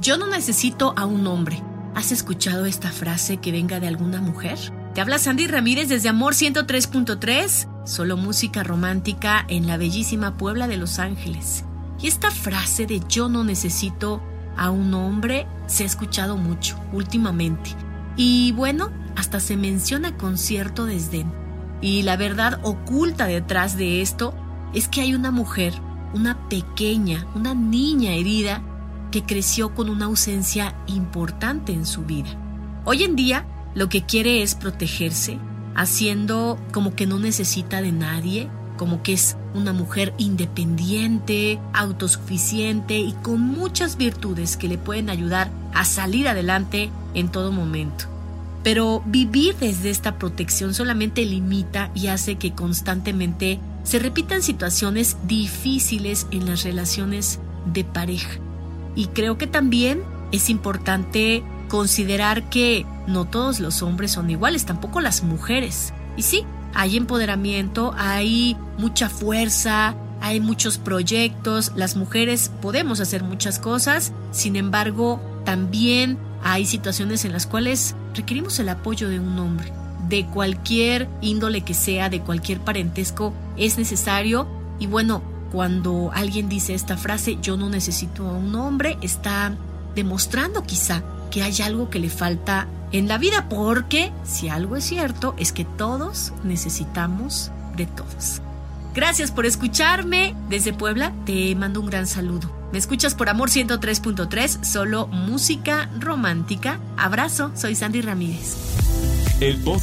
Yo no necesito a un hombre. ¿Has escuchado esta frase que venga de alguna mujer? Te habla Sandy Ramírez desde Amor 103.3, solo música romántica en la bellísima Puebla de Los Ángeles. Y esta frase de yo no necesito a un hombre se ha escuchado mucho últimamente. Y bueno, hasta se menciona con cierto desdén. Y la verdad oculta detrás de esto es que hay una mujer, una pequeña, una niña herida que creció con una ausencia importante en su vida. Hoy en día lo que quiere es protegerse, haciendo como que no necesita de nadie, como que es una mujer independiente, autosuficiente y con muchas virtudes que le pueden ayudar a salir adelante en todo momento. Pero vivir desde esta protección solamente limita y hace que constantemente se repitan situaciones difíciles en las relaciones de pareja. Y creo que también es importante considerar que no todos los hombres son iguales, tampoco las mujeres. Y sí, hay empoderamiento, hay mucha fuerza, hay muchos proyectos, las mujeres podemos hacer muchas cosas, sin embargo, también hay situaciones en las cuales requerimos el apoyo de un hombre. De cualquier índole que sea, de cualquier parentesco, es necesario. Y bueno, cuando alguien dice esta frase, yo no necesito a un hombre, está demostrando quizá que hay algo que le falta en la vida, porque si algo es cierto es que todos necesitamos de todos. Gracias por escucharme. Desde Puebla te mando un gran saludo. Me escuchas por Amor 103.3, solo música romántica. Abrazo, soy Sandy Ramírez. El